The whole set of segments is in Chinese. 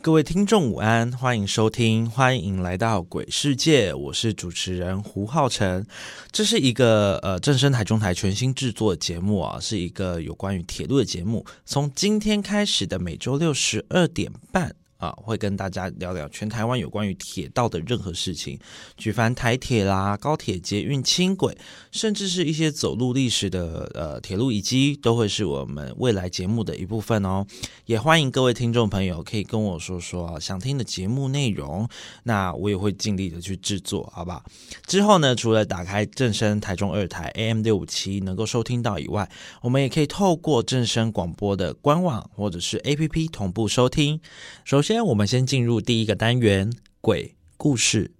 各位听众午安，欢迎收听，欢迎来到鬼世界，我是主持人胡浩辰。这是一个呃正声台中台全新制作的节目啊，是一个有关于铁路的节目。从今天开始的每周六十二点半。啊，会跟大家聊聊全台湾有关于铁道的任何事情，举凡台铁啦、高铁、捷运、轻轨，甚至是一些走路历史的呃铁路遗迹，都会是我们未来节目的一部分哦。也欢迎各位听众朋友可以跟我说说想听的节目内容，那我也会尽力的去制作，好吧？之后呢，除了打开正声台中二台 AM 六五七能够收听到以外，我们也可以透过正声广播的官网或者是 APP 同步收听。首先，我们先进入第一个单元——鬼故事。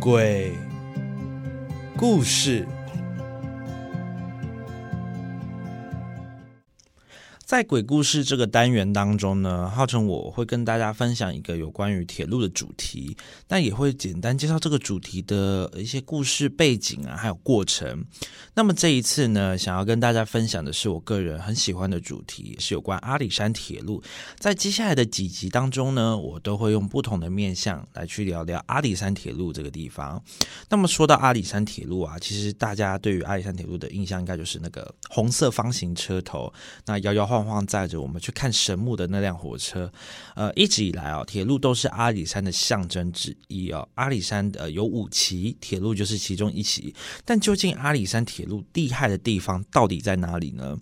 鬼故事。在鬼故事这个单元当中呢，浩辰我会跟大家分享一个有关于铁路的主题，但也会简单介绍这个主题的一些故事背景啊，还有过程。那么这一次呢，想要跟大家分享的是我个人很喜欢的主题，是有关阿里山铁路。在接下来的几集当中呢，我都会用不同的面向来去聊聊阿里山铁路这个地方。那么说到阿里山铁路啊，其实大家对于阿里山铁路的印象应该就是那个红色方形车头，那摇摇晃。晃晃载着我们去看神木的那辆火车，呃，一直以来啊，铁路都是阿里山的象征之一哦。阿里山呃有五旗，铁路就是其中一旗。但究竟阿里山铁路厉害的地方到底在哪里呢？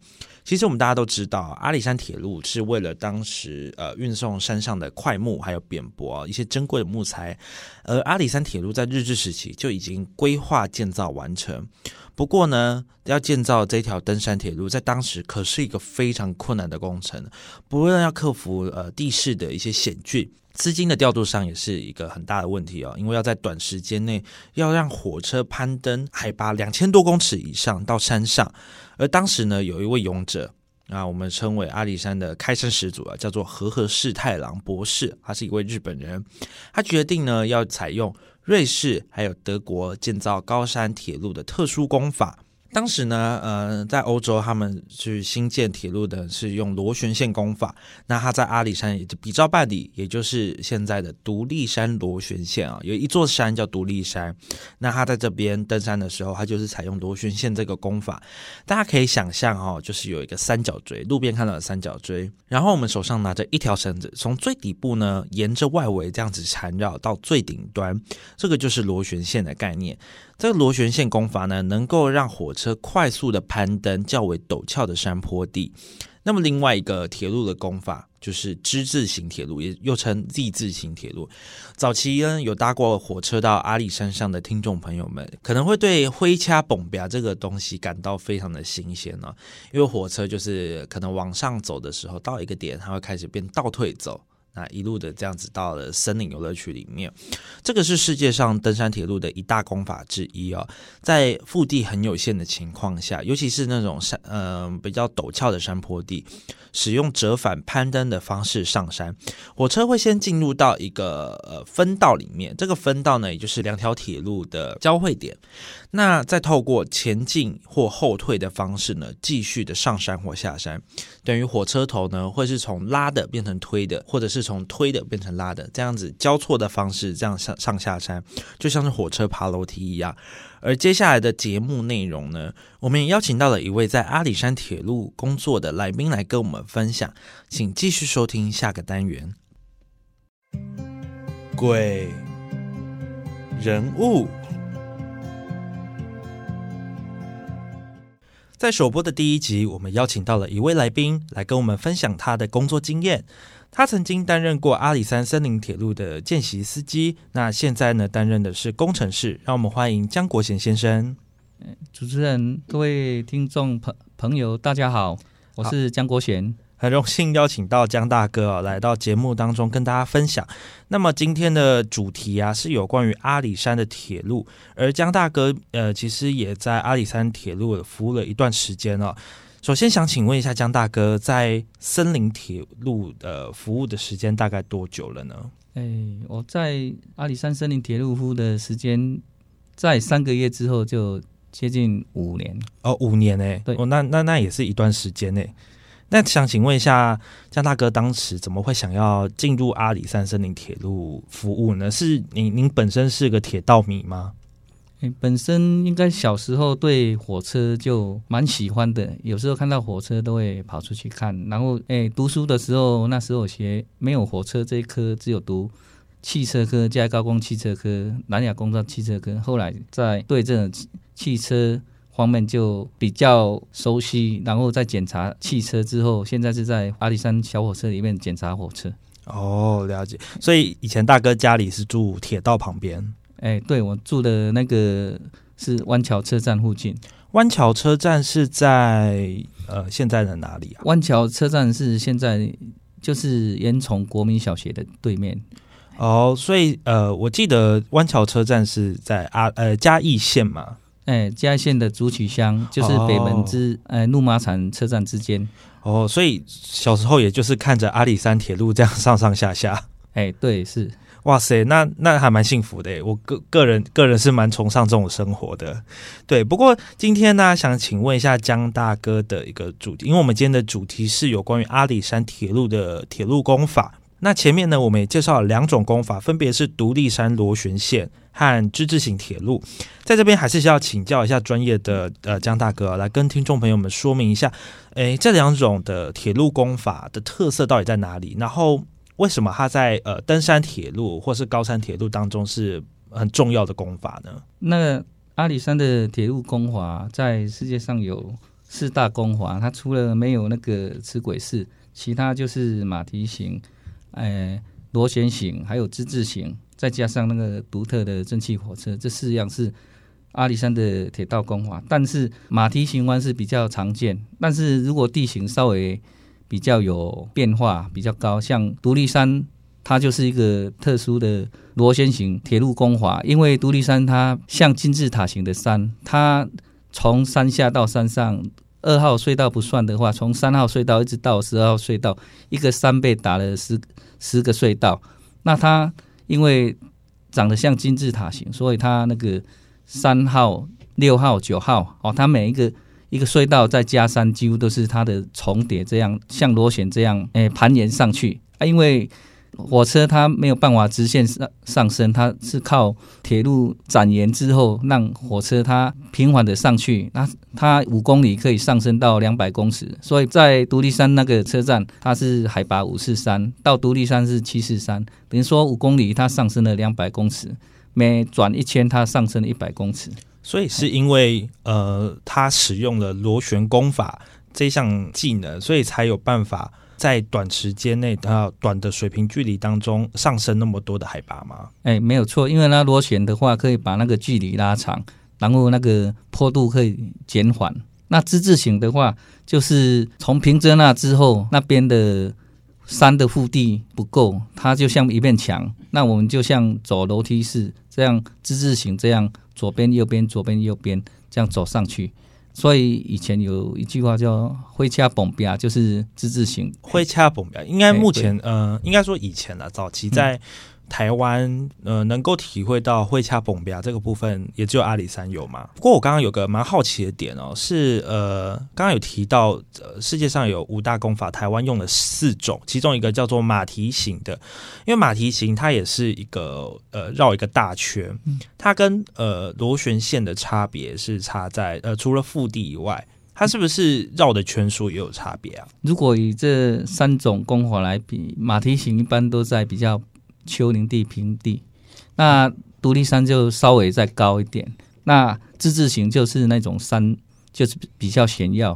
其实我们大家都知道，阿里山铁路是为了当时呃运送山上的块木还有扁柏一些珍贵的木材，而阿里山铁路在日治时期就已经规划建造完成。不过呢，要建造这条登山铁路，在当时可是一个非常困难的工程，不论要克服呃地势的一些险峻。资金的调度上也是一个很大的问题哦，因为要在短时间内要让火车攀登海拔两千多公尺以上到山上，而当时呢，有一位勇者啊，我们称为阿里山的开山始祖啊，叫做和和世太郎博士，他是一位日本人，他决定呢要采用瑞士还有德国建造高山铁路的特殊工法。当时呢，呃，在欧洲他们去新建铁路的是用螺旋线工法，那他在阿里山也就比照办理，也就是现在的独立山螺旋线啊，有一座山叫独立山，那他在这边登山的时候，他就是采用螺旋线这个工法，大家可以想象哦，就是有一个三角锥，路边看到的三角锥，然后我们手上拿着一条绳子，从最底部呢，沿着外围这样子缠绕到最顶端，这个就是螺旋线的概念。这个螺旋线工法呢，能够让火车快速的攀登较为陡峭的山坡地。那么另外一个铁路的工法就是之字形铁路，也又称 Z 字形铁路。早期呢有搭过火车到阿里山上的听众朋友们，可能会对灰掐蹦吧这个东西感到非常的新鲜呢，因为火车就是可能往上走的时候，到一个点它会开始变倒退走。那一路的这样子到了森林游乐区里面，这个是世界上登山铁路的一大功法之一哦。在腹地很有限的情况下，尤其是那种山呃比较陡峭的山坡地，使用折返攀登的方式上山。火车会先进入到一个呃分道里面，这个分道呢，也就是两条铁路的交汇点。那再透过前进或后退的方式呢，继续的上山或下山，等于火车头呢会是从拉的变成推的，或者是从推的变成拉的，这样子交错的方式，这样上上下山，就像是火车爬楼梯一样。而接下来的节目内容呢，我们也邀请到了一位在阿里山铁路工作的来宾来跟我们分享，请继续收听下个单元。鬼人物。在首播的第一集，我们邀请到了一位来宾来跟我们分享他的工作经验。他曾经担任过阿里山森林铁路的见习司机，那现在呢，担任的是工程师。让我们欢迎江国贤先生。主持人、各位听众朋朋友，大家好，我是江国贤。很荣幸邀请到江大哥啊，来到节目当中跟大家分享。那么今天的主题啊，是有关于阿里山的铁路，而江大哥呃，其实也在阿里山铁路服务了一段时间了。首先想请问一下江大哥，在森林铁路的服务的时间大概多久了呢？哎，我在阿里山森林铁路服务的时间，在三个月之后就接近五年。哦，五年哎，对，哦，那那那也是一段时间哎。那想请问一下，江大哥当时怎么会想要进入阿里山森林铁路服务呢？是您您本身是个铁道迷吗？本身应该小时候对火车就蛮喜欢的，有时候看到火车都会跑出去看。然后，哎，读书的时候，那时候学没有火车这一科，只有读汽车科，加高工汽车科、南亚工商汽车科。后来在对这种汽车。方面就比较熟悉，然后在检查汽车之后，现在是在阿里山小火车里面检查火车。哦，了解。所以以前大哥家里是住铁道旁边。哎，对，我住的那个是湾桥车站附近。湾桥车站是在呃现在的哪里啊？湾桥车站是现在就是烟囱国民小学的对面。哦，所以呃，我记得湾桥车站是在阿呃嘉义县嘛。哎，嘉义县的竹取乡就是北门之呃怒马场车站之间哦，所以小时候也就是看着阿里山铁路这样上上下下。哎，对，是哇塞，那那还蛮幸福的。我个个人个人是蛮崇尚这种生活的。对，不过今天呢，想请问一下江大哥的一个主题，因为我们今天的主题是有关于阿里山铁路的铁路工法。那前面呢，我们也介绍了两种功法，分别是独立山螺旋线和之字形铁路。在这边还是需要请教一下专业的呃江大哥，来跟听众朋友们说明一下，诶，这两种的铁路功法的特色到底在哪里？然后为什么它在呃登山铁路或是高山铁路当中是很重要的功法呢？那阿里山的铁路工法在世界上有四大功法，它除了没有那个齿轨式，其他就是马蹄形。哎，螺旋形，还有之字形，再加上那个独特的蒸汽火车，这四样是阿里山的铁道工法。但是马蹄形弯是比较常见，但是如果地形稍微比较有变化，比较高，像独立山，它就是一个特殊的螺旋形铁路工法。因为独立山它像金字塔形的山，它从山下到山上。二号隧道不算的话，从三号隧道一直到十二号隧道，一个山被打了十十个隧道。那它因为长得像金字塔形，所以它那个三号、六号、九号哦，它每一个一个隧道再加三，几乎都是它的重叠，这样像螺旋这样诶盘延上去啊，因为。火车它没有办法直线上上升，它是靠铁路展延之后，让火车它平缓的上去。那它五公里可以上升到两百公尺，所以在独立山那个车站，它是海拔五四三，到独立山是七四三，等于说五公里它上升了两百公尺，每转一圈它上升了一百公尺。所以是因为呃，它使用了螺旋功法这项技能，所以才有办法。在短时间内，它短的水平距离当中上升那么多的海拔吗？哎，没有错，因为它螺旋的话可以把那个距离拉长，然后那个坡度可以减缓。那之字形的话，就是从平泽那之后，那边的山的腹地不够，它就像一面墙，那我们就像走楼梯式这样之字形这样左边右边左边右边这样走上去。所以以前有一句话叫“会掐蹦边”，就是自治型。会掐蹦边，应该目前呃，应该说以前了，早期在。台湾呃，能够体会到会掐崩比这个部分，也只有阿里山有嘛。不过我刚刚有个蛮好奇的点哦，是呃，刚刚有提到呃，世界上有五大功法，台湾用了四种，其中一个叫做马蹄形的，因为马蹄形它也是一个呃绕一个大圈，它跟呃螺旋线的差别是差在呃除了腹地以外，它是不是绕的圈数也有差别啊？如果以这三种功法来比，马蹄形一般都在比较。丘陵地、平地，那独立山就稍微再高一点。那自治型就是那种山，就是比较险要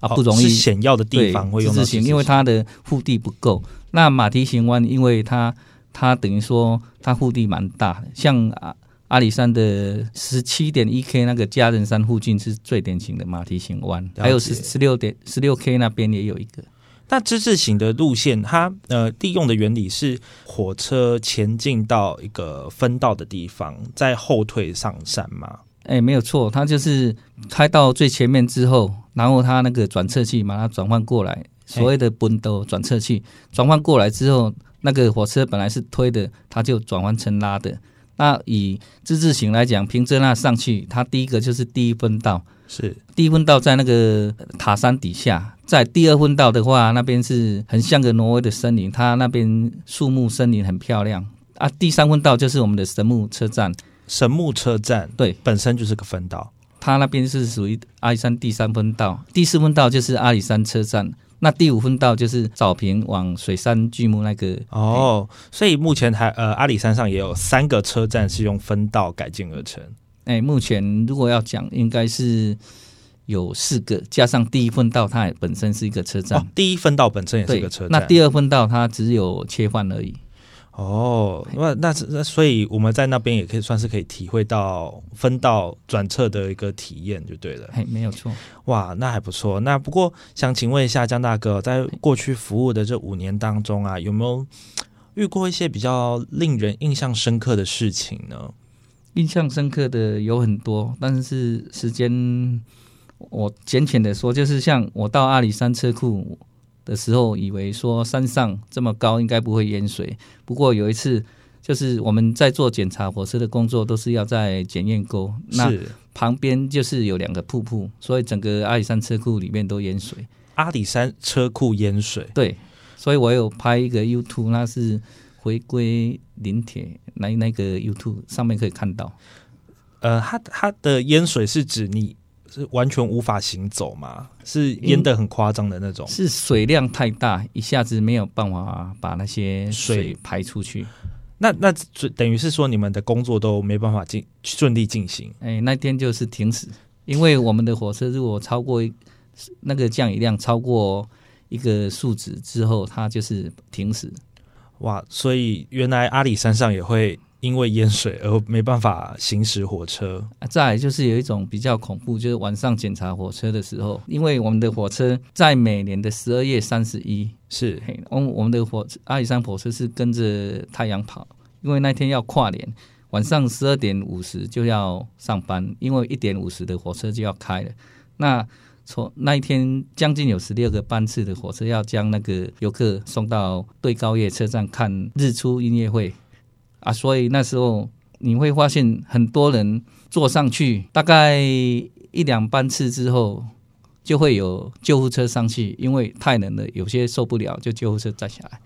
啊，不容易险要的地方会用自治型，因为它的腹地不够。那马蹄形湾，因为它它等于说它腹地蛮大的，像阿阿里山的十七点一 K 那个嘉仁山附近是最典型的马蹄形湾，还有十十六点十六 K 那边也有一个。那之字形的路线，它呃利用的原理是火车前进到一个分道的地方，再后退上山嘛？哎，没有错，它就是开到最前面之后，然后它那个转侧器把它转换过来，所谓的奔斗转侧器转换过来之后，那个火车本来是推的，它就转换成拉的。那以之字形来讲，凭着那上去，它第一个就是第一分道。是第一分道在那个塔山底下，在第二分道的话，那边是很像个挪威的森林，它那边树木森林很漂亮啊。第三分道就是我们的神木车站，神木车站对，本身就是个分道，它那边是属于阿里山第三分道，第四分道就是阿里山车站，那第五分道就是早平往水杉巨木那个哦。所以目前还呃阿里山上也有三个车站是用分道改建而成。哎，目前如果要讲，应该是有四个，加上第一分道，它本身是一个车站。第一分道本身也是一个车站。那第二分道它只有切换而已。哦，那那那，所以我们在那边也可以算是可以体会到分道转侧的一个体验，就对了。嘿，没有错。哇，那还不错。那不过想请问一下江大哥，在过去服务的这五年当中啊，有没有遇过一些比较令人印象深刻的事情呢？印象深刻的有很多，但是时间我浅浅的说，就是像我到阿里山车库的时候，以为说山上这么高应该不会淹水。不过有一次，就是我们在做检查火车的工作，都是要在检验沟，那旁边就是有两个瀑布，所以整个阿里山车库里面都淹水。阿里山车库淹水，对，所以我有拍一个 YouTube，那是。回归临铁那那个 YouTube 上面可以看到，呃，它它的淹水是指你是完全无法行走吗？是淹的很夸张的那种？是水量太大，一下子没有办法把那些水排出去。那那等于是说你们的工作都没办法进顺利进行。哎，那天就是停驶，因为我们的火车如果超过那个降雨量超过一个数值之后，它就是停驶。哇，所以原来阿里山上也会因为淹水而没办法行驶火车。再来就是有一种比较恐怖，就是晚上检查火车的时候，因为我们的火车在每年的十二月三十一是，我我们的火阿里山火车是跟着太阳跑，因为那天要跨年，晚上十二点五十就要上班，因为一点五十的火车就要开了。那从那一天，将近有十六个班次的火车要将那个游客送到对高叶车站看日出音乐会啊，所以那时候你会发现很多人坐上去，大概一两班次之后，就会有救护车上去，因为太冷了，有些受不了，就救护车载下来。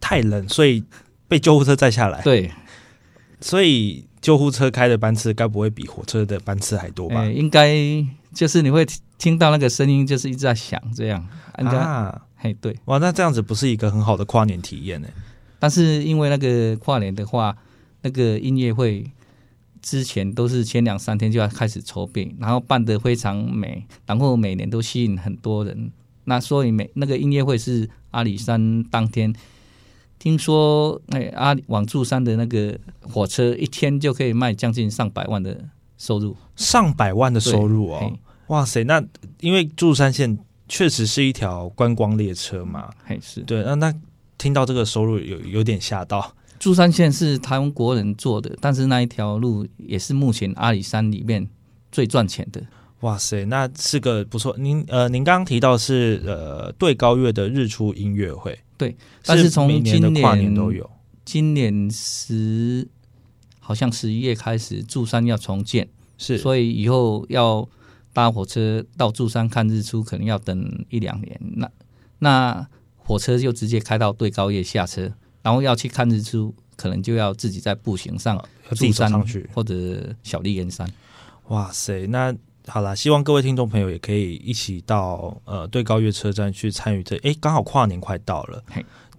太冷，所以被救护车载下来。对，所以救护车开的班次该不会比火车的班次还多吧？应该就是你会。听到那个声音就是一直在响，这样啊，嘿，对，哇，那这样子不是一个很好的跨年体验呢？但是因为那个跨年的话，那个音乐会之前都是前两三天就要开始筹备，然后办得非常美，然后每年都吸引很多人。那所以每那个音乐会是阿里山当天，听说哎阿往柱山的那个火车一天就可以卖将近上百万的收入，上百万的收入哦。哇塞，那因为珠山线确实是一条观光列车嘛，还是对，那那听到这个收入有有点吓到。珠山线是台湾国人做的，但是那一条路也是目前阿里山里面最赚钱的。哇塞，那是个不错。您呃，您刚刚提到是呃对高月的日出音乐会，对，但是从今年跨年都有。今年十好像十一月开始柱山要重建，是，所以以后要。搭火车到柱山看日出，可能要等一两年。那那火车就直接开到对高叶下车，然后要去看日出，可能就要自己在步行上柱山上去，或者小丽岩山。哇塞，那好啦，希望各位听众朋友也可以一起到呃对高月车站去参与这。哎，刚好跨年快到了，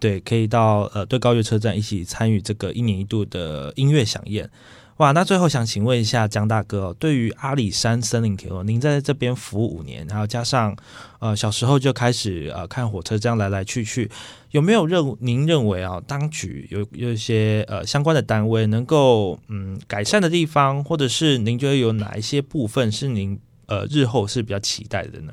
对，可以到呃对高月车站一起参与这个一年一度的音乐响宴。哇，那最后想请问一下江大哥，对于阿里山森林铁路，您在这边服务五年，然后加上呃小时候就开始呃看火车这样来来去去，有没有认您认为啊，当局有有一些呃相关的单位能够嗯改善的地方，或者是您觉得有哪一些部分是您呃日后是比较期待的呢？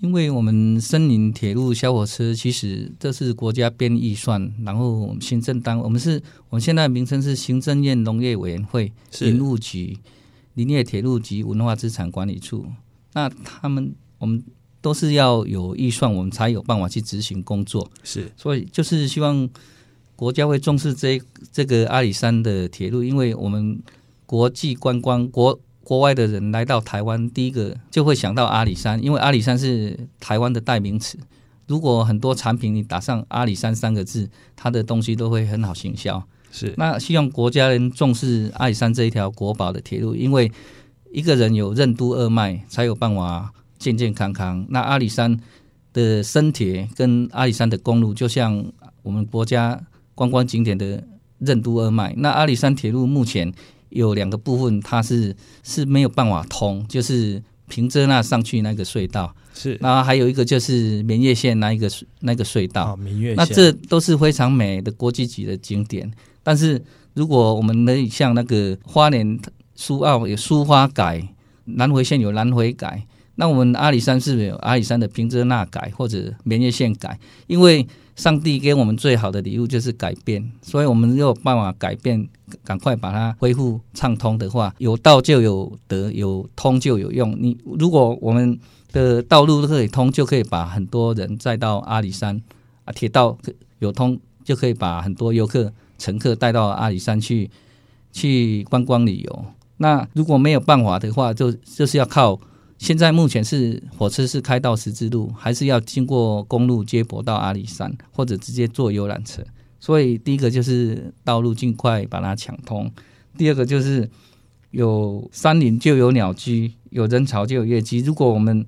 因为我们森林铁路小火车，其实这是国家编预算，然后行政单位，我们是我们现在的名称是行政院农业委员会是林务局、林业铁路及文化资产管理处。那他们我们都是要有预算，我们才有办法去执行工作。是所以就是希望国家会重视这这个阿里山的铁路，因为我们国际观光国国外的人来到台湾，第一个就会想到阿里山，因为阿里山是台湾的代名词。如果很多产品你打上阿里山三个字，它的东西都会很好行销。是那希望国家人重视阿里山这一条国宝的铁路，因为一个人有任督二脉，才有办法健健康康。那阿里山的深铁跟阿里山的公路，就像我们国家观光景点的任督二脉。那阿里山铁路目前有两个部分，它是是没有办法通，就是平遮那上去那个隧道，是然后还有一个就是明月线那一个那个隧道。哦，明月线那这都是非常美的国际级的景点。但是如果我们能像那个花莲苏澳有苏花改，南回线有南回改，那我们阿里山是不是有阿里山的平遮那改或者绵叶线改？因为上帝给我们最好的礼物就是改变，所以我们有办法改变，赶快把它恢复畅通的话，有道就有德，有通就有用。你如果我们的道路都可以通，就可以把很多人载到阿里山啊，铁道有通就可以把很多游客、乘客带到阿里山去去观光旅游。那如果没有办法的话，就就是要靠现在目前是火车是开到十字路，还是要经过公路接驳到阿里山，或者直接坐游览车。所以第一个就是道路尽快把它抢通，第二个就是有山林就有鸟居，有人潮就有业绩。如果我们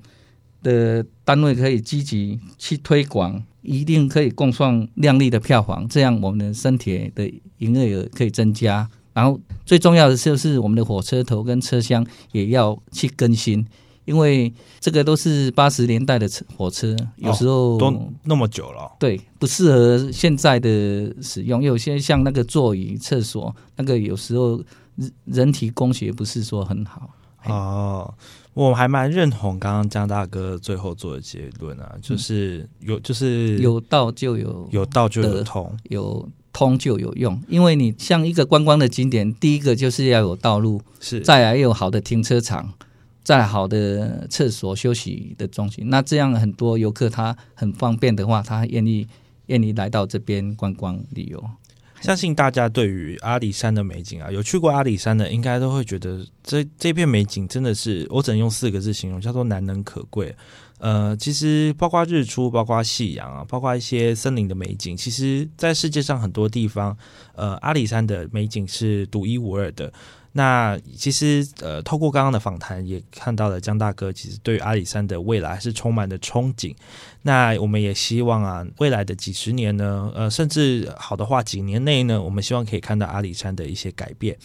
的单位可以积极去推广，一定可以共创亮丽的票房，这样我们的身铁的营业额可以增加。然后最重要的就是我们的火车头跟车厢也要去更新，因为这个都是八十年代的车火车，有时候、都那么久了，对不适合现在的使用。有些像那个座椅、厕所，那个有时候人人体工学不是说很好。哦，我还蛮认同刚刚江大哥最后做的结论啊，就是有就是有道就有有道就有通，有通就有用，因为你像一个观光的景点，第一个就是要有道路，是再来有好的停车场，再好的厕所休息的中心。那这样很多游客他很方便的话，他愿意愿意来到这边观光旅游。相信大家对于阿里山的美景啊，有去过阿里山的，应该都会觉得这这片美景真的是，我只能用四个字形容，叫做难能可贵。呃，其实包括日出，包括夕阳啊，包括一些森林的美景，其实在世界上很多地方，呃，阿里山的美景是独一无二的。那其实呃，透过刚刚的访谈，也看到了江大哥其实对阿里山的未来是充满了憧憬。那我们也希望啊，未来的几十年呢，呃，甚至好的话几年内呢，我们希望可以看到阿里山的一些改变。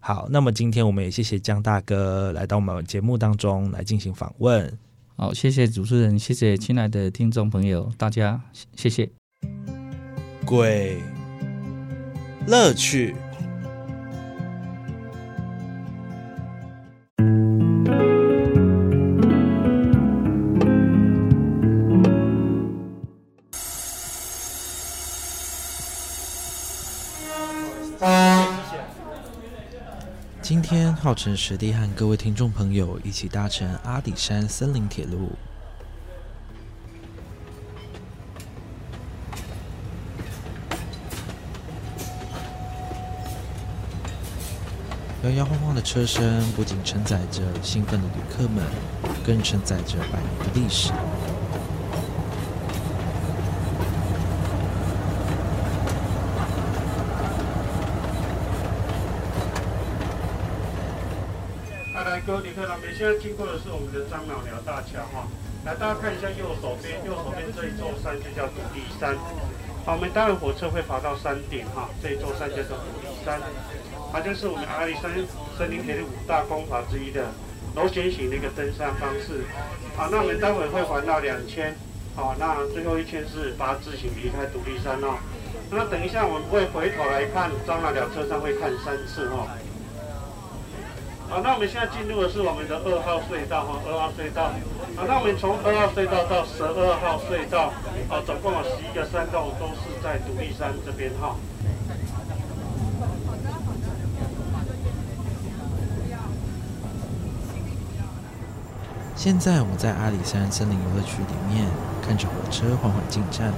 好，那么今天我们也谢谢江大哥来到我们节目当中来进行访问。好，谢谢主持人，谢谢亲爱的听众朋友，大家谢谢。鬼乐趣。今天浩辰学弟和各位听众朋友一起搭乘阿里山森林铁路。摇摇晃晃的车身不仅承载着兴奋的旅客们，更承载着百年的历史。来来，各位旅客，那边现在经过的是我们的樟脑寮大桥哈。来，大家看一下右手边，右手边这一座山就叫独立山。好，我们待会火车会爬到山顶哈，这一座山叫做独立山，它就是我们阿里山森林铁路五大功法之一的螺旋形的一个登山方式。好，那我们待会会环到两千，好，那最后一圈是八字形离开独立山哦。那等一下我们会回头来看樟脑寮车站会看三次哦。好，那我们现在进入的是我们的二号隧道哈，二号隧道。好，那我们从二号隧道到十二号隧道，啊，总共有十一个山洞，都是在独立山这边哈。现在我们在阿里山森林游乐区里面，看着火车缓缓进站。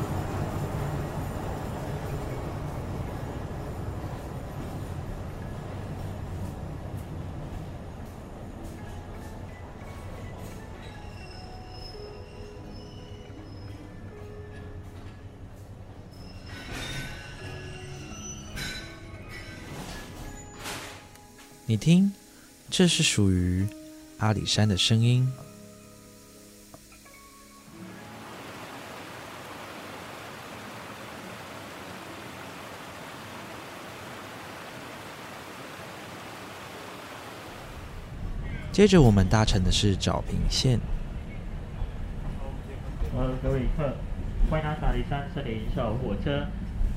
你听，这是属于阿里山的声音。接着我们搭乘的是昭平线。呃，各位旅客，欢迎搭阿里山森林小火车。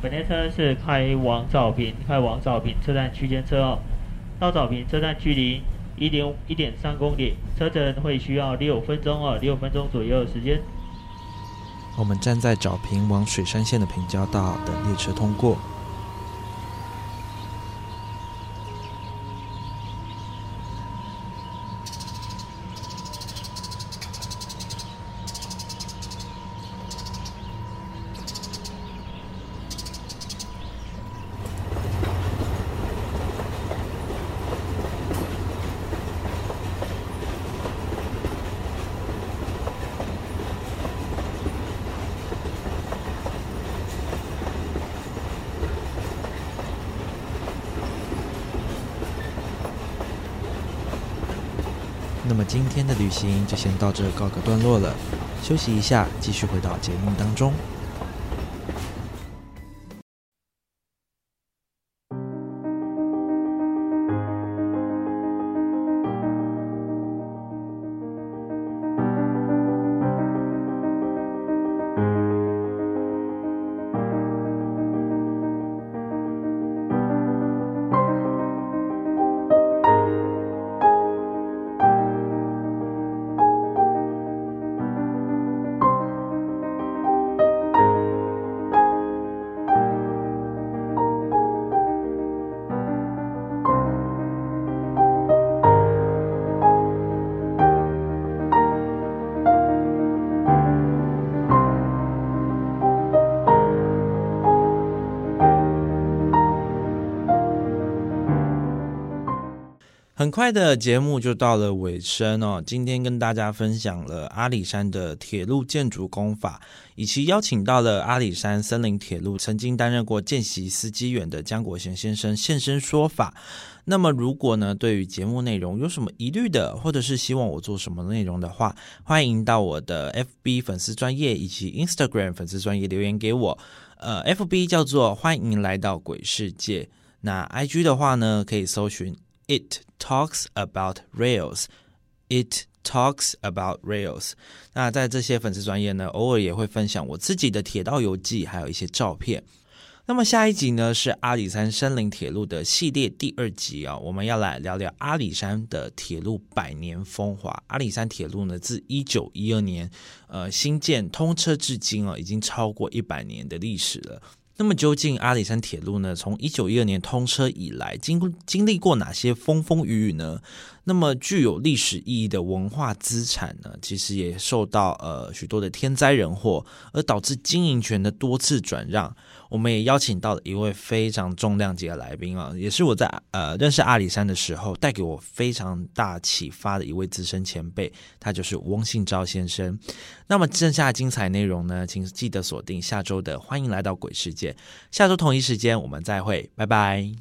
本列车是开往昭平，开往昭平车站区间车哦。到沼平车站距离一点一点三公里，车程会需要六分钟哦，六分钟左右的时间。我们站在沼平往水山线的平交道等列车通过。那么今天的旅行就先到这告个段落了，休息一下，继续回到节目当中。很快的节目就到了尾声哦。今天跟大家分享了阿里山的铁路建筑工法，以及邀请到了阿里山森林铁路曾经担任过见习司机员的江国贤先生现身说法。那么，如果呢对于节目内容有什么疑虑的，或者是希望我做什么内容的话，欢迎到我的 FB 粉丝专业以及 Instagram 粉丝专业留言给我。呃，FB 叫做欢迎来到鬼世界，那 IG 的话呢，可以搜寻 It。Talks about rails. It talks about rails. 那在这些粉丝专业呢，偶尔也会分享我自己的铁道游记，还有一些照片。那么下一集呢是阿里山森林铁路的系列第二集啊，我们要来聊聊阿里山的铁路百年风华。阿里山铁路呢，自一九一二年呃新建通车至今啊，已经超过一百年的历史了。那么究竟阿里山铁路呢？从一九一二年通车以来，经经历过哪些风风雨雨呢？那么具有历史意义的文化资产呢？其实也受到呃许多的天灾人祸，而导致经营权的多次转让。我们也邀请到了一位非常重量级的来宾啊，也是我在呃认识阿里山的时候带给我非常大启发的一位资深前辈，他就是翁信昭先生。那么剩下的精彩内容呢，请记得锁定下周的《欢迎来到鬼世界》，下周同一时间我们再会，拜拜。